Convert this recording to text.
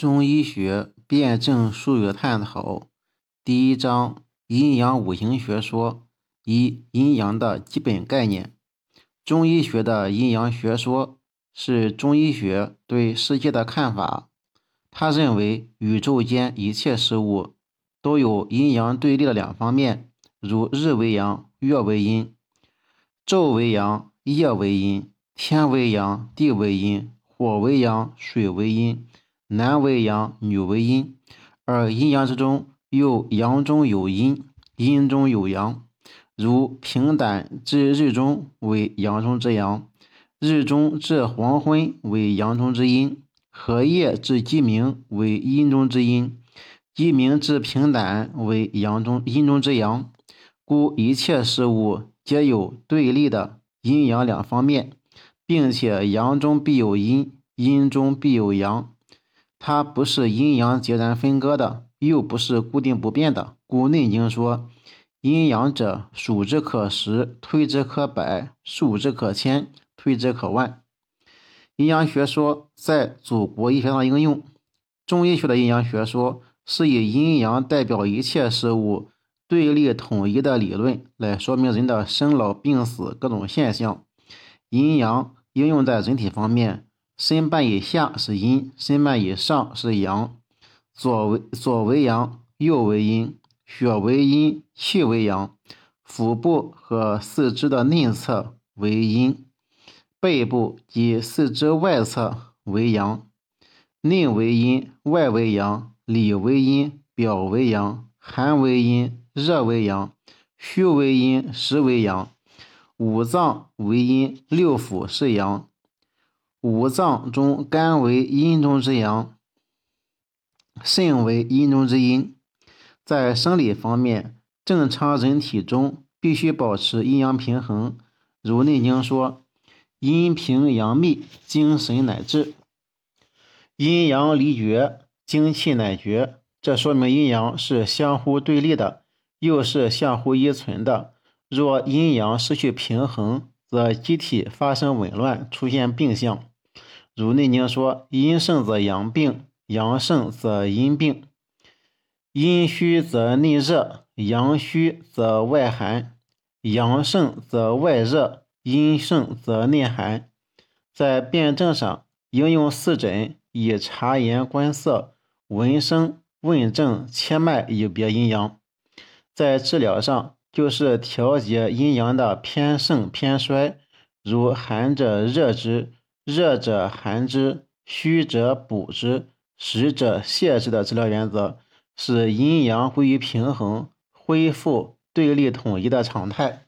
中医学辨证术语探讨第一章阴阳五行学说一阴阳的基本概念。中医学的阴阳学说是中医学对世界的看法。他认为宇宙间一切事物都有阴阳对立的两方面，如日为阳，月为阴；昼为阳，夜为阴；天为阳，地为阴；火为阳，水为阴。男为阳，女为阴，而阴阳之中又阳中有阴，阴中有阳。如平胆至日中为阳中之阳，日中至黄昏为阳中之阴，荷叶至鸡鸣为阴中之阴，鸡鸣至平胆为阳中阴中之阳。故一切事物皆有对立的阴阳两方面，并且阳中必有阴，阴中必有阳。它不是阴阳截然分割的，又不是固定不变的。故《内经》说：“阴阳者，数之可十，推之可百，数之可千，推之可万。”阴阳学说在祖国医学上应用。中医学的阴阳学说是以阴阳代表一切事物对立统一的理论，来说明人的生老病死各种现象。阴阳应用在人体方面。身半以下是阴，身半以上是阳。左为左为阳，右为阴。血为阴，气为阳。腹部和四肢的内侧为阴，背部及四肢外侧为阳。内为阴，外为阳。里为阴，表为阳。寒为阴，热为阳。虚为阴，实为阳。五脏为阴，六腑是阳。五脏中，肝为阴中之阳，肾为阴中之阴。在生理方面，正常人体中必须保持阴阳平衡。如《内经》说：“阴平阳秘，精神乃至；阴阳离绝，精气乃绝。”这说明阴阳是相互对立的，又是相互依存的。若阴阳失去平衡，则机体发生紊乱，出现病象。如《内经》说：“阴盛则阳病，阳盛则阴病。阴虚则内热，阳虚则外寒；阳盛则外热，阴盛则内寒。”在辨证上，应用四诊以察言观色、闻声问症、切脉以别阴阳；在治疗上，就是调节阴阳的偏盛偏衰，如寒者热之。热者寒之，虚者补之，实者泻之的治疗原则，使阴阳归于平衡，恢复对立统一的常态。